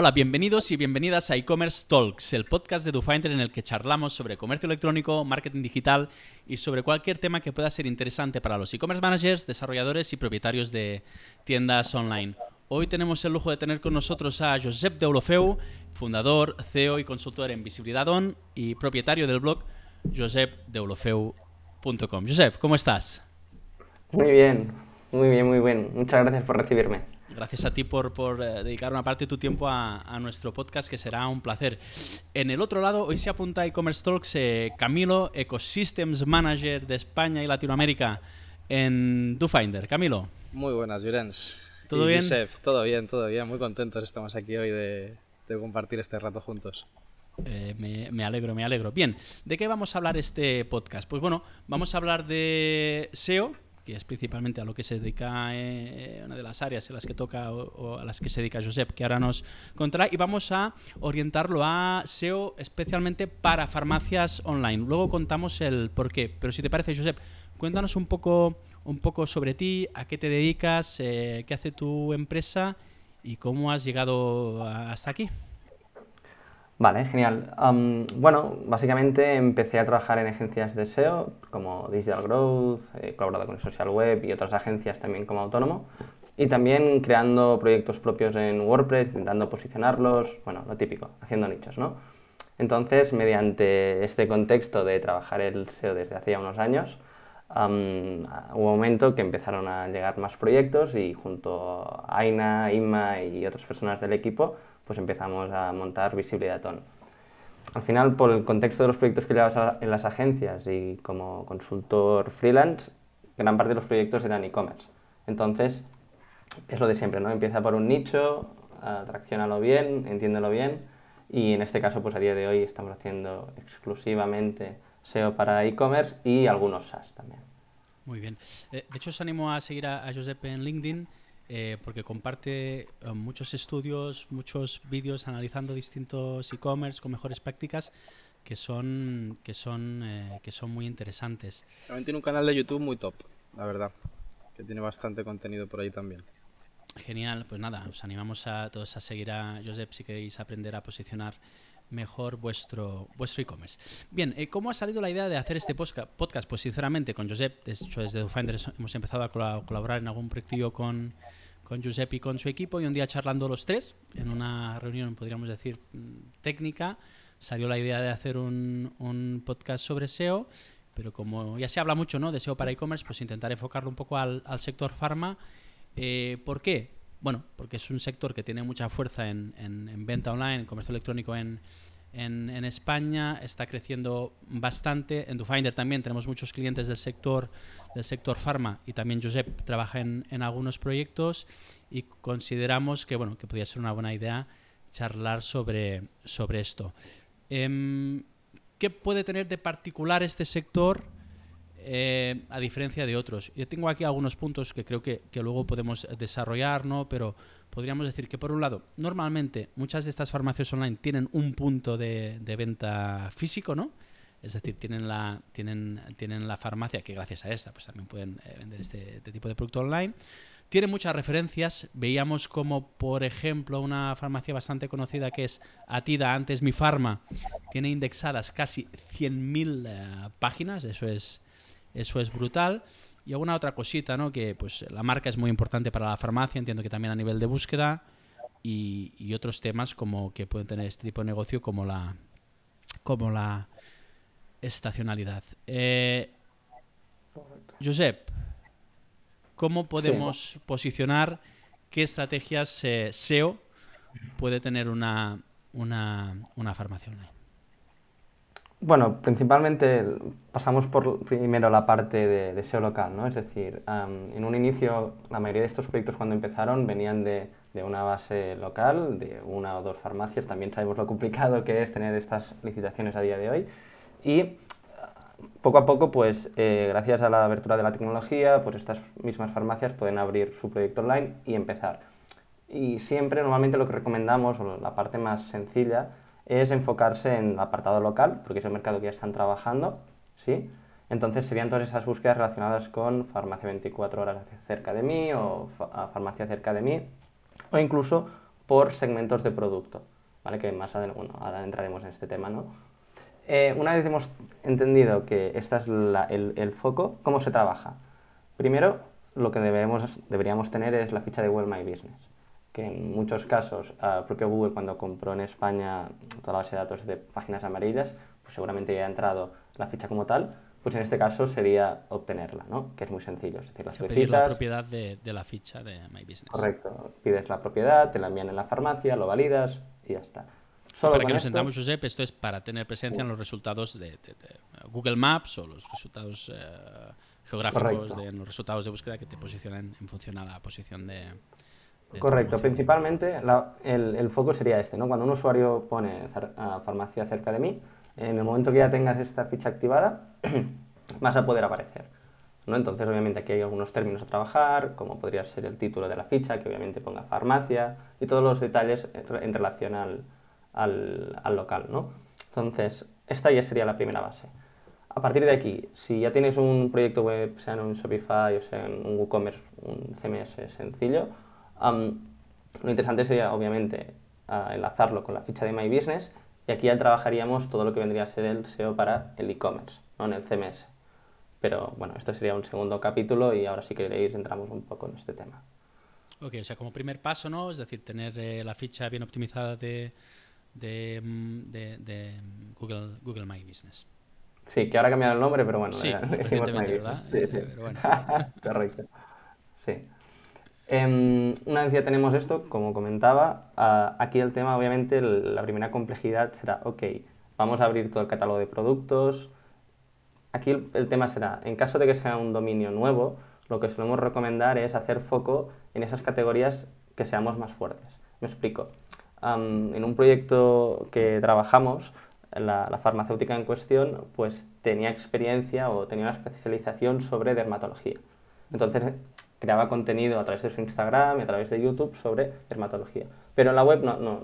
Hola, bienvenidos y bienvenidas a e-commerce Talks, el podcast de DoFinder en el que charlamos sobre comercio electrónico, marketing digital y sobre cualquier tema que pueda ser interesante para los e-commerce managers, desarrolladores y propietarios de tiendas online. Hoy tenemos el lujo de tener con nosotros a Josep Deulofeu, fundador, CEO y consultor en Visibilidad On y propietario del blog josepdeulofeu.com. Josep, ¿cómo estás? Muy bien, muy bien, muy bien. Muchas gracias por recibirme. Gracias a ti por, eh, dedicar una parte de tu tiempo a, nuestro podcast, que será un placer. En el otro lado, hoy se apunta a e-commerce talks eh, Camilo, Ecosystems Manager de España y Latinoamérica en DoFinder. Camilo. Muy buenas, Jurens. ¿Todo bien? todo bien, todo bien. Muy contentos estamos aquí hoy de, compartir este rato juntos. Eh, me, me, alegro, me alegro. Bien, ¿de qué vamos a hablar este podcast? Pues bueno, vamos a hablar de SEO, que es principalmente a lo que se dedica eh, una de las áreas en las que toca o, a las que se dedica Josep, que ahora nos contará, y vamos a orientarlo a SEO especialmente para farmacias online. Luego contamos el por qué, pero si te parece, Josep, cuéntanos un poco, un poco sobre ti, a qué te dedicas, eh, qué hace tu empresa y cómo has llegado hasta aquí. Vale, genial. bueno, básicamente empecé a trabajar en agencias de SEO como Digital Growth, he colaborado con Social Web y otras agencias también como autónomo. Y también creando proyectos propios en WordPress, intentando posicionarlos, bueno, lo típico, haciendo nichos, ¿no? Entonces, mediante este contexto de trabajar el SEO desde hacía unos años, hubo un momento que empezaron a llegar más proyectos y junto a Aina, Inma y otras personas del equipo, pues empezamos a montar Visibilidad On. Al final, por el contexto de los proyectos que llevabas en las agencias y como consultor freelance, gran parte de los proyectos eran e-commerce. Entonces, es lo de siempre, ¿no? Empieza por un nicho, atraccionalo bien, entiéndelo bien, y en este caso, pues a día de hoy estamos haciendo exclusivamente SEO para e-commerce y algunos SaaS también. Muy bien. Eh, de hecho, os animo a seguir a, a Josep en LinkedIn eh, porque comparte eh, muchos estudios, muchos vídeos analizando distintos e-commerce con mejores prácticas que son que son eh, que son muy interesantes. También tiene un canal de YouTube muy top, la verdad, que tiene bastante contenido por ahí también. Genial, pues nada, os animamos a todos a seguir a Josep si queréis aprender a posicionar mejor vuestro vuestro e-commerce. Bien, ¿cómo ha salido la idea de hacer este podcast? Pues sinceramente con Josep, de hecho desde DoFinder hemos empezado a colaborar en algún proyecto con con Giuseppe y con su equipo y un día charlando los tres, en una reunión, podríamos decir, mm, técnica, salió la idea de hacer un, podcast sobre SEO, pero como ya se habla mucho ¿no? de SEO para e-commerce, pues intentar enfocarlo un poco al, al sector pharma. Eh, ¿Por qué? Bueno, porque es un sector que tiene mucha fuerza en, en, en venta online, en comercio electrónico en, en, España, está creciendo bastante. En DoFinder también tenemos muchos clientes del sector del sector farma y también Josep trabaja en, en, algunos proyectos y consideramos que bueno que podría ser una buena idea charlar sobre, sobre esto. Eh, ¿Qué puede tener de particular este sector eh, a diferencia de otros? Yo tengo aquí algunos puntos que creo que, que luego podemos desarrollar, ¿no? pero podríamos decir que por un lado, normalmente muchas de estas farmacias online tienen un punto de, venta físico, ¿no? Es decir, tienen la, tienen, tienen la farmacia, que gracias a esta pues también pueden eh, vender este, este, tipo de producto online. Tiene muchas referencias. Veíamos como, por ejemplo, una farmacia bastante conocida que es Atida, antes Mi Farma, tiene indexadas casi 100.000 eh, páginas. Eso es, eso es brutal. Y alguna otra cosita, ¿no? Que pues la marca es muy importante para la farmacia, entiendo que también a nivel de búsqueda. Y, y otros temas como que pueden tener este tipo de negocio como la como la estacionalidad. Eh, Josep, ¿cómo podemos posicionar qué estrategias eh, SEO puede tener una, una, una farmacia online? Bueno, principalmente pasamos por primero la parte de, SEO local, ¿no? Es decir, en un inicio la mayoría de estos proyectos cuando empezaron venían de, de, una base local, de una o dos farmacias. También sabemos lo complicado que es tener estas licitaciones a día de hoy. Y poco a poco, pues eh, gracias a la abertura de la tecnología, pues estas mismas farmacias pueden abrir su proyecto online y empezar. Y siempre, normalmente lo que recomendamos, o la parte más sencilla, es enfocarse en el apartado local, porque es el mercado que ya están trabajando, ¿sí? Entonces serían todas esas búsquedas relacionadas con farmacia 24 horas cerca de mí o farmacia cerca de mí, o incluso por segmentos de producto, ¿vale? Que más adelante, bueno, ahora entraremos en este tema, ¿no? Eh, una vez hemos entendido que este es el, foco, ¿cómo se trabaja? Primero, lo que debemos, deberíamos tener es la ficha de Google My Business, que en muchos casos, uh, propio Google cuando compró en España toda la base de datos de páginas amarillas, pues seguramente ya ha entrado la ficha como tal, pues en este caso sería obtenerla, ¿no? Que es muy sencillo. Es decir, las pedir la propiedad de, la ficha de My Business. Correcto. Pides la propiedad, te la envían en la farmacia, lo validas y ya está. Solo para que nos sentamos, Josep, esto es para tener presencia en los resultados de, Google Maps o los resultados eh, geográficos, de, los resultados de búsqueda que te posicionan en función a la posición de... Correcto, principalmente el, el, foco sería este, ¿no? Cuando un usuario pone farmacia cerca de mí, en el momento que ya tengas esta ficha activada, vas a poder aparecer. ¿no? Entonces, obviamente, aquí hay algunos términos a trabajar, como podría ser el título de la ficha, que obviamente ponga farmacia, y todos los detalles en relación al, al, local. ¿no? Entonces, esta ya sería la primera base. A partir de aquí, si ya tienes un proyecto web, sea en un Shopify o sea en un WooCommerce, un CMS sencillo, lo interesante sería, obviamente, enlazarlo con la ficha de My Business y aquí ya trabajaríamos todo lo que vendría a ser el SEO para el e-commerce, no en el CMS. Pero bueno, esto sería un segundo capítulo y ahora si queréis entramos un poco en este tema. Ok, o sea, como primer paso, ¿no? Es decir, tener eh, la ficha bien optimizada de, de, mm, de, Google, Google My Business. Sí, que ahora ha cambiado el nombre, pero bueno. Sí, recientemente, ¿verdad? Sí, sí. Pero bueno. Correcto. Sí. Em, una vez ya tenemos esto, como comentaba, aquí el tema, obviamente, la primera complejidad será, ok, vamos a abrir todo el catálogo de productos. Aquí el, tema será, en caso de que sea un dominio nuevo, lo que solemos recomendar es hacer foco en esas categorías que seamos más fuertes. Me explico. en un proyecto que trabajamos, la, la, farmacéutica en cuestión pues tenía experiencia o tenía una especialización sobre dermatología. Entonces creaba contenido a través de su Instagram y a través de YouTube sobre dermatología. Pero en la web no, no,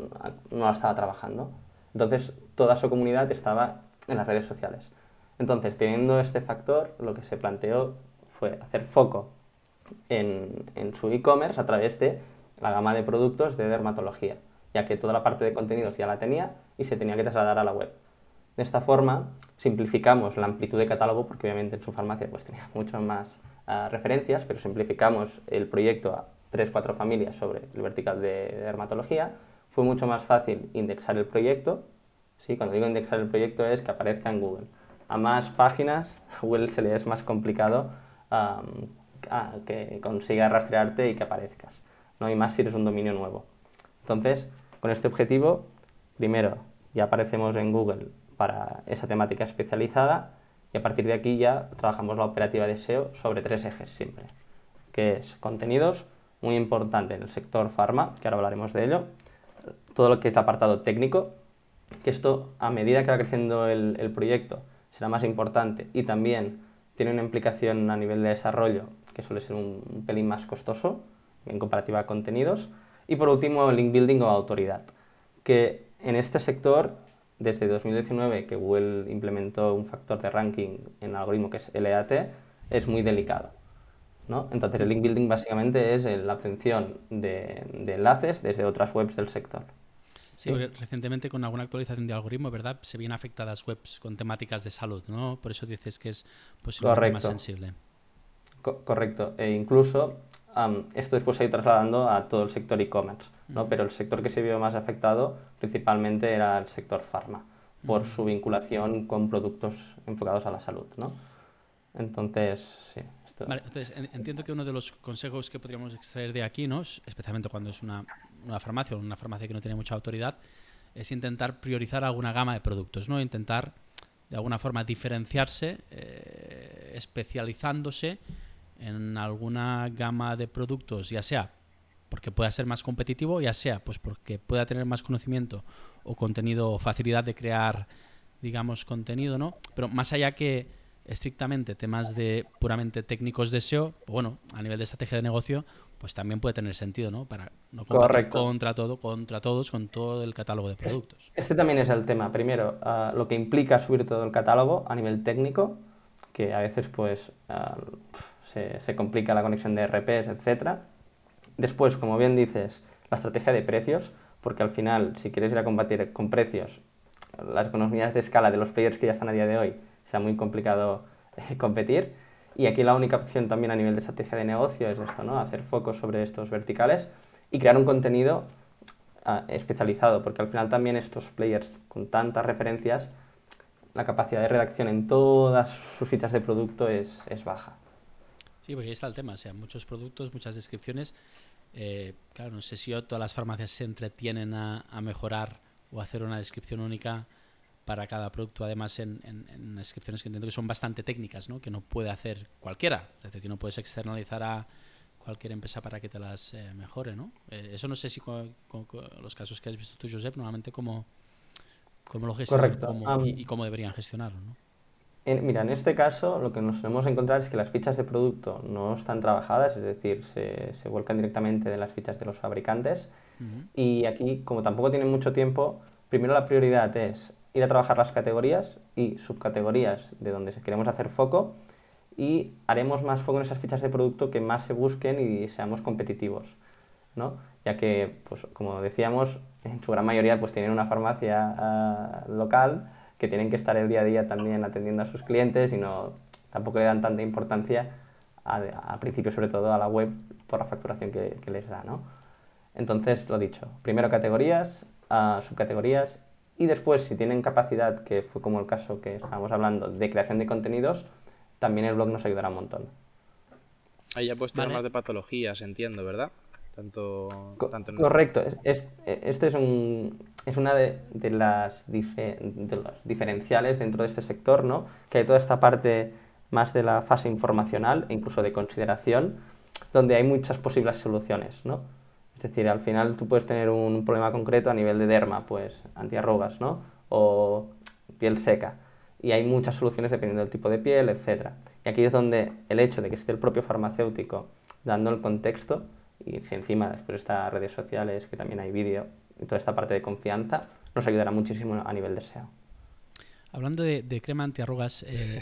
no la estaba trabajando. Entonces toda su comunidad estaba en las redes sociales. Entonces, teniendo este factor, lo que se planteó fue hacer foco en, en su e-commerce a través de la gama de productos de dermatología, ya que toda la parte de contenidos ya la tenía y se tenía que trasladar a la web. De esta forma, simplificamos la amplitud de catálogo, porque obviamente en su farmacia pues, tenía mucho más referencias, pero simplificamos el proyecto a 3-4 familias sobre el vertical de, dermatología. Fue mucho más fácil indexar el proyecto. ¿sí? Cuando digo indexar el proyecto es que aparezca en Google. A más páginas, a Google se le es más complicado que consiga rastrearte y que aparezcas. ¿no? Y más si eres un dominio nuevo. Entonces, con este objetivo, primero ya aparecemos en Google para esa temática especializada y a partir de aquí ya trabajamos la operativa de SEO sobre tres ejes siempre, que es contenidos, muy importante en el sector farma, que ahora hablaremos de ello, todo lo que es el apartado técnico, que esto a medida que va creciendo el, proyecto será más importante y también tiene una implicación a nivel de desarrollo que suele ser un, pelín más costoso en comparativa a contenidos. Y por último, link building o autoridad, que en este sector desde 2019 que Google implementó un factor de ranking en el algoritmo que es LAT, es muy delicado. ¿no? Entonces el link building básicamente es la obtención de, enlaces desde otras webs del sector. Sí, recientemente con alguna actualización de algoritmo, ¿verdad? Se vienen afectadas webs con temáticas de salud, ¿no? Por eso dices que es posiblemente más sensible. correcto. E incluso esto después se ha ido trasladando a todo el sector e-commerce, ¿no? pero el sector que se vio más afectado principalmente era el sector pharma, por su vinculación con productos enfocados a la salud. ¿no? Entonces, sí. Vale, entonces entiendo que uno de los consejos que podríamos extraer de aquí, ¿no? especialmente cuando es una, una farmacia o una farmacia que no tiene mucha autoridad, es intentar priorizar alguna gama de productos, ¿no? intentar de alguna forma diferenciarse, eh, especializándose en alguna gama de productos, ya sea porque pueda ser más competitivo, ya sea pues porque pueda tener más conocimiento o contenido o facilidad de crear, digamos, contenido, ¿no? Pero más allá que estrictamente temas de puramente técnicos de SEO, bueno, a nivel de estrategia de negocio, pues también puede tener sentido, ¿no? Para no competir contra todo, contra todos, con todo el catálogo de productos. Este también es el tema. Primero, ah, lo que implica subir todo el catálogo a nivel técnico, que a veces, pues, ah, se, complica la conexión de RPs, etc. Después, como bien dices, la estrategia de precios. porque al final, si quieres ir a combatir con precios, las economías de escala de los players que ya están a día de hoy, sea muy complicado eh, competir. Y aquí la única opción también a nivel de estrategia de negocio es esto, ¿no? Hacer foco sobre estos verticales y crear un contenido ah, especializado, porque al final también estos players con tantas referencias, la capacidad de redacción en todas sus fichas de producto es, es baja. Sí, porque ahí está el tema, o sea, muchos productos, muchas descripciones. Eh, claro, no sé si todas las farmacias se entretienen a, a mejorar o hacer una descripción única para cada producto, además en, en, descripciones que entiendo que son bastante técnicas, ¿no? que no puede hacer cualquiera, es decir, que no puedes externalizar a cualquier empresa para que te las eh, mejore. ¿no? Eh, eso no sé si con, los casos que has visto tú, Josep, normalmente cómo, cómo lo gestionan y, cómo deberían gestionarlo. ¿no? En, mira, en este caso lo que nos hemos encontrar es que las fichas de producto no están trabajadas, es decir, se, se vuelcan directamente de las fichas de los fabricantes. Y aquí, como tampoco tienen mucho tiempo, primero la prioridad es ir a trabajar las categorías y subcategorías de donde queremos hacer foco y haremos más foco en esas fichas de producto que más se busquen y seamos competitivos, ¿no? Ya que, pues, como decíamos, en su gran mayoría pues tienen una farmacia ah, local que tienen que estar el día a día también atendiendo a sus clientes y no tampoco le dan tanta importancia al principio sobre todo a la web por la facturación que, les da, ¿no? Entonces, lo dicho, primero categorías, uh, subcategorías y después, si tienen capacidad, que fue como el caso que estábamos hablando, de creación de contenidos, también el blog nos ayudará un montón. Ahí ya puedes tener más de patologías, entiendo, ¿verdad? Tanto, Correcto. Es, este es, un, es una de, las de los diferenciales dentro de este sector, ¿no? Que hay toda esta parte más de la fase informacional e incluso de consideración, donde hay muchas posibles soluciones, ¿no? Es decir, al final tú puedes tener un problema concreto a nivel de derma, pues antiarrugas, ¿no? O piel seca. Y hay muchas soluciones dependiendo del tipo de piel, etc. Y aquí es donde el hecho de que esté el propio farmacéutico dando el contexto, y si encima después está redes sociales, que también hay vídeo, y toda esta parte de confianza, nos ayudará muchísimo a nivel de SEO. Hablando de, crema antiarrugas, eh,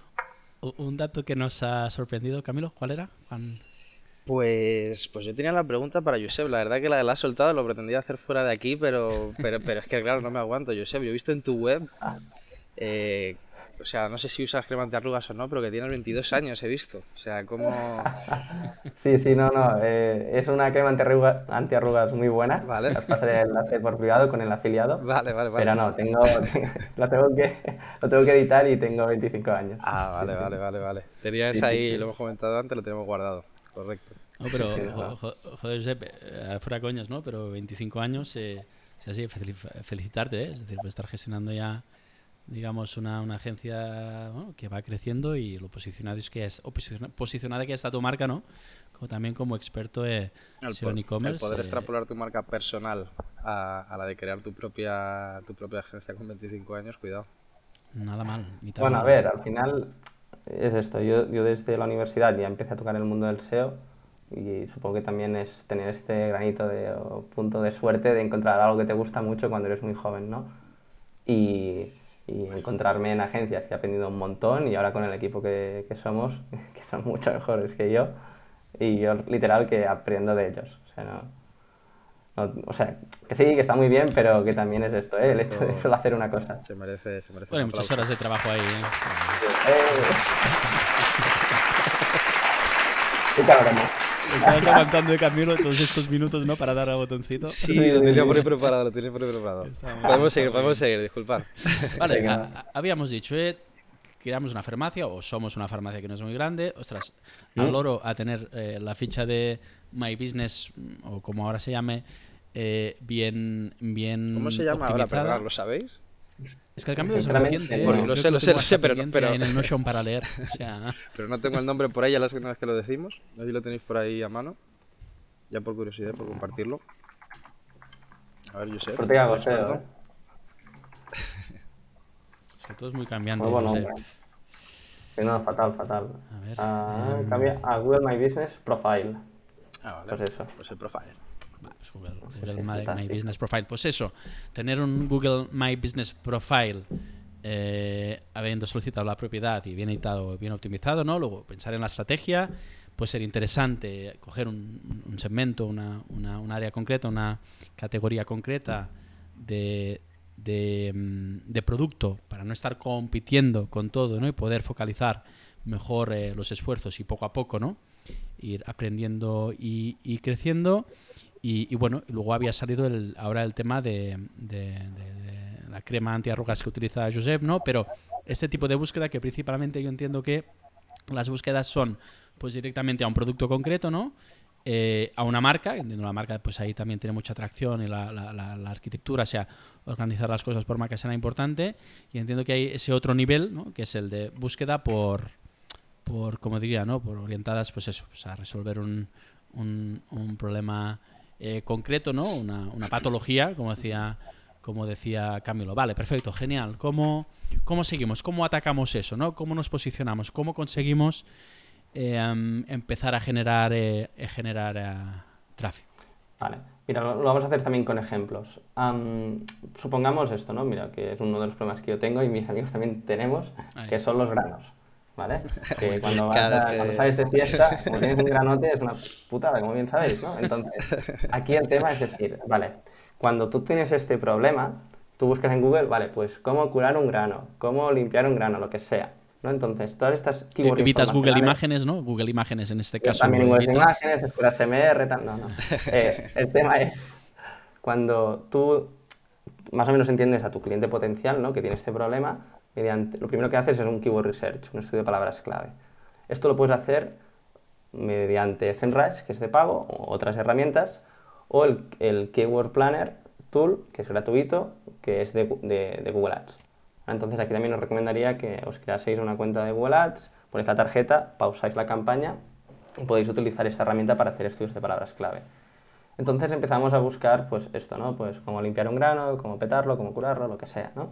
un dato que nos ha sorprendido, Camilo, ¿cuál era? Juan... Pues, pues yo tenía la pregunta para Josep. La verdad que la de la has soltado lo pretendía hacer fuera de aquí, pero, pero, pero es que claro, no me aguanto, Josep. Yo he visto en tu web, eh, o sea, no sé si usas crema antiarrugas o no, pero que tienes 22 años, he visto. O sea, ¿cómo...? Sí, sí, no, no. Eh, es una crema antiarrugas, antiarrugas muy buena. Vale. Pasaré el enlace por privado con el afiliado. Vale, vale, vale. Pero no, tengo, lo, tengo que, lo tengo que editar y tengo 25 años. Ah, vale, vale, vale, vale. Tenías ahí, lo hemos comentado antes, lo tenemos guardado correcto. No, pero, joder, Josep, eh, fuera coñas, ¿no? Pero 25 años, eh, así, felicitarte, ¿eh? Es decir, pues estar gestionando ya, digamos, una, una agencia que va creciendo y lo posicionado es que es, o posicionada que está tu marca, ¿no? Como también como experto de e-commerce. El poder eh, extrapolar tu marca personal a, a, la de crear tu propia, tu propia agencia con 25 años, cuidado. Nada mal. Bueno, a ver, al final es esto. Yo, yo desde la universidad ya empecé a tocar el mundo del SEO y supongo que también es tener este granito de punto de suerte de encontrar algo que te gusta mucho cuando eres muy joven, ¿no? Y, y encontrarme en agencias que he aprendido un montón y ahora con el equipo que, que, somos, que son mucho mejores que yo, y yo literal que aprendo de ellos. O sea, no, o sea, que sí, que está muy bien, pero que también es esto, ¿eh? el hecho de solo hacer una cosa. Se merece, se merece. Bueno, muchas horas de trabajo ahí. ¿eh? Y cabrón. Estabas aguantando de Camilo todos estos minutos, ¿no? Para dar al botoncito. Sí, lo tenía por ahí preparado, lo tenía por ahí preparado. Podemos seguir, podemos seguir, disculpad. Vale, habíamos dicho, ¿eh? creamos una farmacia o somos una farmacia que no es muy grande, ostras, al loro a tener eh, la ficha de My Business o como ahora se llame eh, bien bien ¿Cómo se llama ahora? Perdón, ¿lo sabéis? Es que el cambio es reciente. ¿eh? lo sé, lo sé, lo sé, pero, pero... En el Notion para leer. O sea... pero no tengo el nombre por ahí a las vez que lo decimos. No sé si lo tenéis por ahí a mano. Ya por curiosidad, por compartirlo. A ver, yo sé. Por hago SEO, Es que todo es muy cambiante. no, fatal, fatal. A ver. Ah, em, cambia a Google My Business Profile. Ah, vale. Pues eso. Pues el profile. Pues Google, My, Business Profile. Pues eso, tener un Google My Business Profile eh, habiendo solicitado la propiedad y bien editado, bien optimizado, ¿no? Luego pensar en la estrategia, puede ser interesante coger un, segmento, una, una, área concreta, una categoría concreta de, mm, de, producto para no estar compitiendo con todo ¿no? y poder focalizar mejor eh, los esfuerzos y poco a poco ¿no? ir aprendiendo y, creciendo. Y, bueno, luego había salido el, ahora el tema de, la crema antiarrugas que utiliza Josep, ¿no? Pero este tipo de búsqueda que principalmente yo entiendo que las búsquedas son pues directamente a un producto concreto, ¿no? Eh, a una marca, entiendo la marca pues ahí también tiene mucha atracción y la, la, arquitectura, o sea, organizar las cosas por marca será importante y entiendo que hay ese otro nivel, ¿no? que es el de búsqueda por, por como diría, ¿no? por orientadas pues eso, pues a resolver un, un, un problema eh, concreto, ¿no? Una, una, patología, como decía como decía Camilo. Vale, perfecto, genial. ¿Cómo, cómo seguimos? ¿Cómo atacamos eso? ¿no? ¿Cómo nos posicionamos? ¿Cómo conseguimos eh, empezar a generar, eh, generar eh, tráfico. Vale, mira, lo, vamos a hacer también con ejemplos. supongamos esto, ¿no? Mira, que es uno de los problemas que yo tengo y mis amigos también tenemos, que son los granos. ¿Vale? Que cuando, vas cuando sales de fiesta, como tienes un granote, es una putada, como bien sabéis, ¿no? Entonces, aquí el tema es decir, vale, cuando tú tienes este problema, tú buscas en Google, vale, pues cómo curar un grano, cómo limpiar un grano, lo que sea. Entonces, todas estas keywords Evitas Google Imágenes, ¿no? Google Imágenes en este caso. También Google Imágenes, Escuela SMR, tal, no, no. Eh, el tema es cuando tú más o menos entiendes a tu cliente potencial, ¿no? Que tiene este problema, lo primero que haces es un keyword research, un estudio de palabras clave. Esto lo puedes hacer mediante SEMrush, que es de pago, o otras herramientas, o el, Keyword Planner Tool, que es gratuito, que es de, de Google Ads. Entonces aquí también os recomendaría que os creaseis una cuenta de Google Ads, ponéis la tarjeta, pausáis la campaña y podéis utilizar esta herramienta para hacer estudios de palabras clave. Entonces empezamos a buscar pues esto, ¿no? Pues cómo limpiar un grano, cómo petarlo, cómo curarlo, lo que sea, ¿no?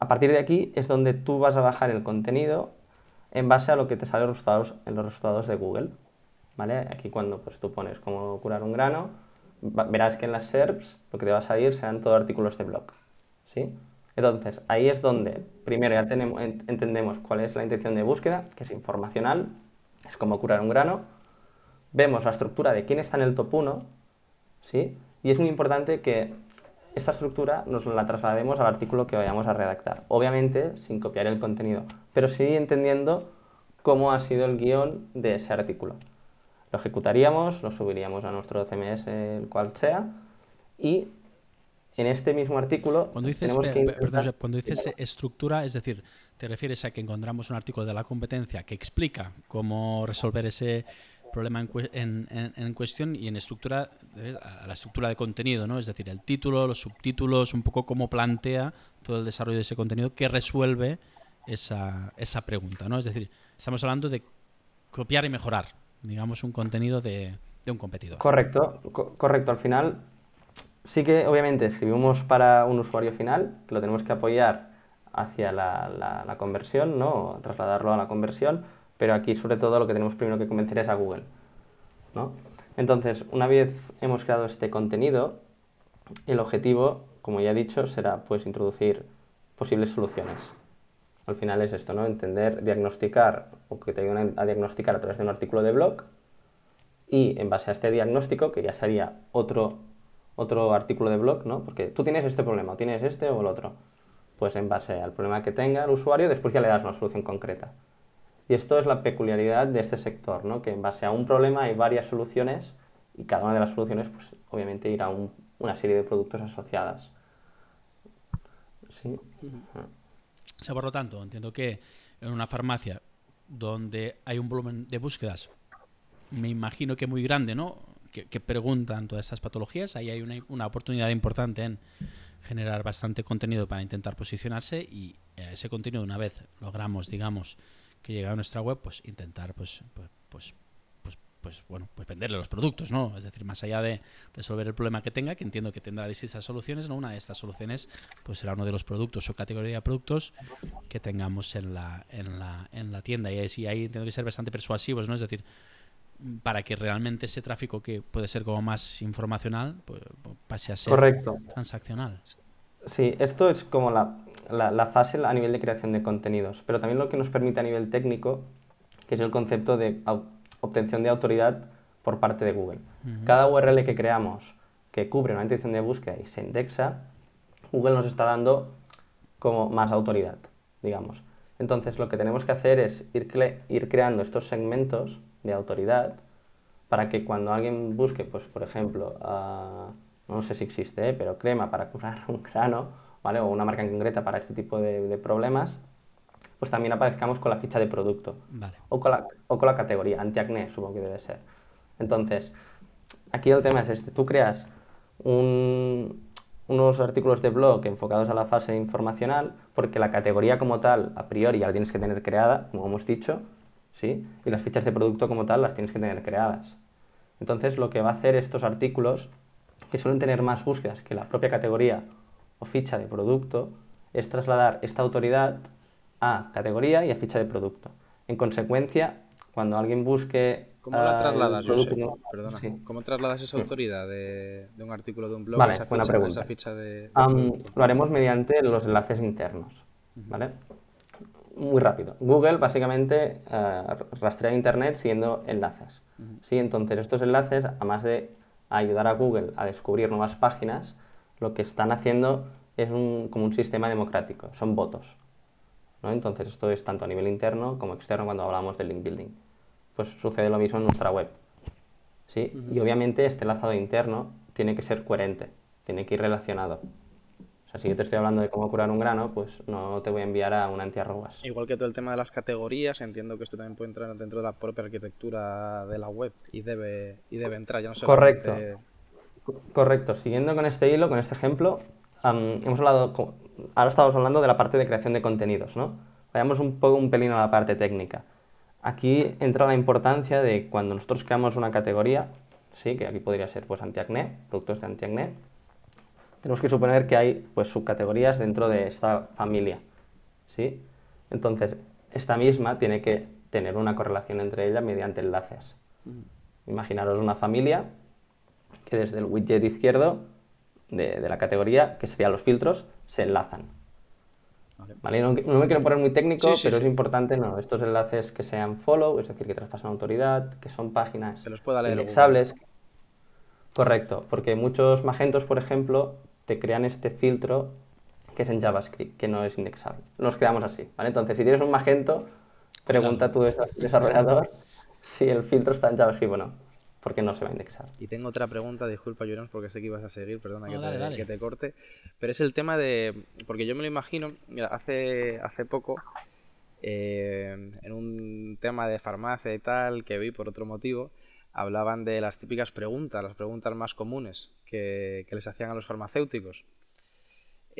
A partir de aquí es donde tú vas a bajar el contenido en base a lo que te sale resultados, en los resultados de Google, ¿vale? Aquí cuando pues, tú pones cómo curar un grano, verás que en las SERPs lo que te va a salir serán todos artículos de blog, ¿sí? Entonces, ahí es donde primero ya entendemos cuál es la intención de búsqueda, que es informacional, es como curar un grano. Vemos la estructura de quién está en el top 1, ¿sí? Y es muy importante que esta estructura nos la traslademos al artículo que vayamos a redactar. Obviamente sin copiar el contenido, pero sí entendiendo cómo ha sido el guion de ese artículo. Lo ejecutaríamos, lo subiríamos a nuestro CMS, el cual sea, y en este mismo artículo cuando dices, cuando dices estructura, es decir, te refieres a que encontramos un artículo de la competencia que explica cómo resolver ese problema en, cuestión y en estructura, a la estructura de contenido, ¿no? Es decir, el título, los subtítulos, un poco cómo plantea todo el desarrollo de ese contenido que resuelve esa, esa pregunta, ¿no? Es decir, estamos hablando de copiar y mejorar, digamos, un contenido de, de un competidor. Correcto, correcto. Al final sí que obviamente escribimos para un usuario final, que lo tenemos que apoyar hacia la, conversión, ¿no? trasladarlo a la conversión, pero aquí sobre todo lo que tenemos primero que convencer es a Google. ¿no? Entonces, una vez hemos creado este contenido, el objetivo, como ya he dicho, será pues introducir posibles soluciones. Al final es esto, ¿no? Entender, diagnosticar o que te ayuden a diagnosticar a través de un artículo de blog y en base a este diagnóstico, que ya sería otro otro artículo de blog, ¿no? Porque tú tienes este problema, o tienes este o el otro. Pues en base al problema que tenga el usuario, después ya le das una solución concreta. Y esto es la peculiaridad de este sector, ¿no? Que en base a un problema hay varias soluciones y cada una de las soluciones, pues obviamente irá un, una serie de productos asociadas. Sí. O sea, por lo tanto, entiendo que en una farmacia donde hay un volumen de búsquedas, me imagino que muy grande, ¿no? que, preguntan todas estas patologías, ahí hay una, oportunidad importante en generar bastante contenido para intentar posicionarse y eh, ese contenido una vez logramos, digamos, que llegue a nuestra web, pues intentar, pues, pues, pues, pues, pues, bueno, pues venderle los productos, ¿no? Es decir, más allá de resolver el problema que tenga, que entiendo que tendrá distintas soluciones, ¿no? Una de estas soluciones, pues será uno de los productos o categoría de productos que tengamos en la, en la, en la tienda y ahí, ahí tengo que ser bastante persuasivos, ¿no? Es decir, para que realmente ese tráfico que puede ser como más informacional pues, pase a ser transaccional. Sí, esto es como la, la, fase a nivel de creación de contenidos, pero también lo que nos permite a nivel técnico, que es el concepto de obtención de autoridad por parte de Google. Cada URL que creamos que cubre una intención de búsqueda y se indexa, Google nos está dando como más autoridad, digamos. Entonces lo que tenemos que hacer es ir, ir creando estos segmentos de autoridad para que cuando alguien busque, pues por ejemplo, no sé si existe, ¿eh? pero crema para curar un grano, ¿vale? O una marca en concreta para este tipo de, problemas, pues también aparezcamos con la ficha de producto. O, con la, o con la categoría, antiacné, supongo que debe ser. Entonces, aquí el tema es este, tú creas unos artículos de blog enfocados a la fase informacional, porque la categoría como tal, a priori, ya la tienes que tener creada, como hemos dicho, ¿sí? y las fichas de producto como tal las tienes que tener creadas. Entonces, lo que va a hacer estos artículos, que suelen tener más búsquedas que la propia categoría o ficha de producto, es trasladar esta autoridad a categoría y a ficha de producto. En consecuencia, cuando alguien busque ¿Cómo la trasladas, Perdona. ¿Cómo trasladas esa autoridad de, un artículo de un blog a esa ficha, esa ficha de, Lo haremos mediante los enlaces internos, ¿vale? Muy rápido. Google básicamente uh, rastrea Internet siguiendo enlaces. ¿sí? Entonces estos enlaces, además de ayudar a Google a descubrir nuevas páginas, lo que están haciendo es un, como un sistema democrático, son votos. ¿no? Entonces esto es tanto a nivel interno como externo cuando hablamos de link building pues sucede lo mismo en nuestra web. ¿sí? Y obviamente este lazado interno tiene que ser coherente, tiene que ir relacionado. O sea, si yo te estoy hablando de cómo curar un grano, pues no te voy a enviar a un antiarrugas. Igual que todo el tema de las categorías, entiendo que esto también puede entrar dentro de la propia arquitectura de la web y debe, y debe entrar, ya no Correcto. Correcto. Siguiendo con este hilo, con este ejemplo, hemos hablado, ahora estamos hablando de la parte de creación de contenidos, ¿no? Vayamos un poco un pelín a la parte técnica. Aquí entra la importancia de cuando nosotros creamos una categoría, ¿sí? que aquí podría ser pues antiacné, productos de antiacné, tenemos que suponer que hay pues subcategorías dentro de esta familia. ¿sí? Entonces, esta misma tiene que tener una correlación entre ellas mediante enlaces. Mm. Imaginaros una familia que desde el widget izquierdo de, de la categoría, que serían los filtros, se enlazan. Vale. No, me quiero poner muy técnico, pero es importante no, estos enlaces que sean follow, es decir, que traspasan autoridad, que son páginas Se los pueda leer indexables. Correcto, porque muchos magentos, por ejemplo, te crean este filtro que es en JavaScript, que no es indexable. Nos quedamos así, ¿vale? Entonces, si tienes un magento, pregunta a tu desarrollador si el filtro está en JavaScript o no porque no se va a indexar. Y tengo otra pregunta, disculpa Jonas, porque sé que ibas a seguir, perdona que, te, corte, pero es el tema de, porque yo me lo imagino, hace, hace poco, eh, en un tema de farmacia y tal, que vi por otro motivo, hablaban de las típicas preguntas, las preguntas más comunes que, les hacían a los farmacéuticos.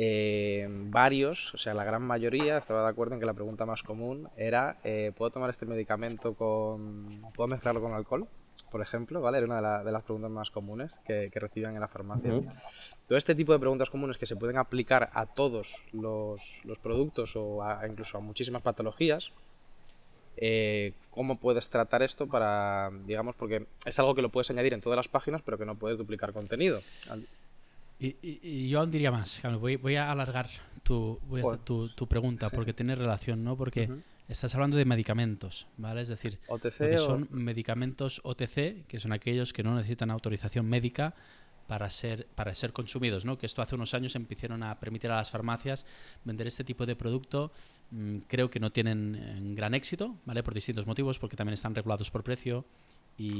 Eh, varios, o sea, la gran mayoría estaba de acuerdo en que la pregunta más común era, eh, ¿puedo tomar este medicamento con... ¿puedo mezclarlo con alcohol? por ejemplo, ¿vale? Era una de, las preguntas más comunes que, recibían en la farmacia. Todo este tipo de preguntas comunes que se pueden aplicar a todos los, productos o incluso a muchísimas patologías, eh, ¿cómo puedes tratar esto para, digamos, porque es algo que lo puedes añadir en todas las páginas, pero que no puedes duplicar contenido? Y, yo diría más, voy, a alargar tu, tu, pregunta porque tiene relación, ¿no? Porque... Estás hablando de medicamentos, ¿vale? Es decir, OTC son medicamentos OTC, que son aquellos que no necesitan autorización médica para ser, para ser consumidos, ¿no? Que esto hace unos años empezaron a permitir a las farmacias vender este tipo de producto. Mm, creo que no tienen eh, gran éxito, ¿vale? Por distintos motivos, porque también están regulados por precio y,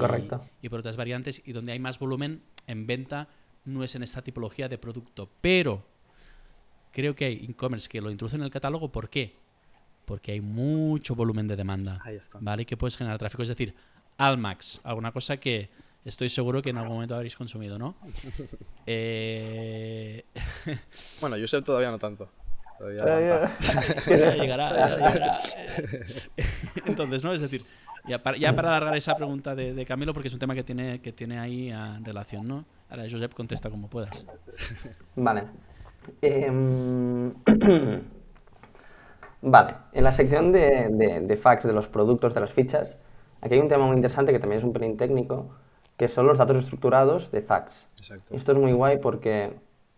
y por otras variantes. Y donde hay más volumen en venta no es en esta tipología de producto. Pero creo que hay e-commerce que lo introducen en el catálogo. ¿Por qué? porque hay mucho volumen de demanda. Ahí está. ¿Vale? Que puedes generar tráfico. Es decir, Almax, alguna cosa que estoy seguro que en algún momento habréis consumido, ¿no? eh... bueno, yo sé todavía no tanto. Todavía ya llegará, ya llegará. Entonces, ¿no? Es decir, ya para, ya para alargar esa pregunta de, de, Camilo, porque es un tema que tiene, que tiene ahí en relación, ¿no? Ahora, Josep, contesta como puedas. Vale. Eh... Vale, en la sección de, de, facts de los productos, de las fichas, aquí hay un tema muy interesante que también es un pelín técnico, que son los datos estructurados de facts. Esto es muy guay porque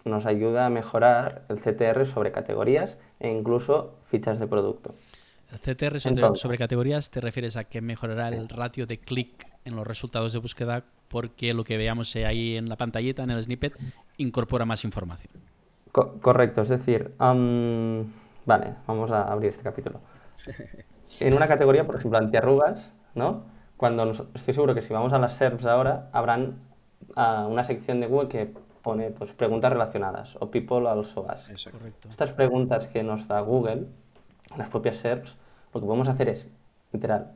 nos ayuda a mejorar el CTR sobre categorías e incluso fichas de producto. CTR sobre, sobre categorías te refieres a que mejorará el ratio de clic en los resultados de búsqueda porque lo que veamos ahí en la pantallita, en el snippet, incorpora más información. correcto, es decir, vale, vamos a abrir este capítulo. En una categoría, por ejemplo, antiarrugas, ¿no? Cuando estoy seguro que si vamos a las SERPs ahora, habrán uh, una sección de Google que pone pues, preguntas relacionadas o people also ask. Estas preguntas que nos da Google, las propias SERPs, lo que podemos hacer es, literal,